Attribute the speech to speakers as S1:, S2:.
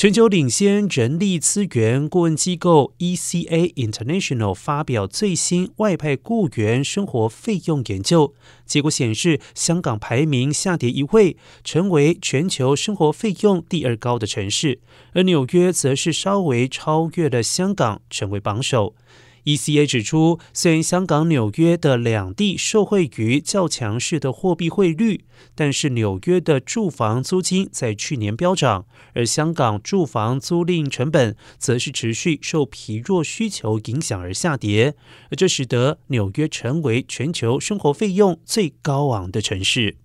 S1: 全球领先人力资源顾问机构 ECA International 发表最新外派雇员生活费用研究结果显示，香港排名下跌一位，成为全球生活费用第二高的城市，而纽约则是稍微超越了香港，成为榜首。ECA 指出，虽然香港、纽约的两地受惠于较强势的货币汇率，但是纽约的住房租金在去年飙涨，而香港住房租赁成本则是持续受疲弱需求影响而下跌，而这使得纽约成为全球生活费用最高昂的城市。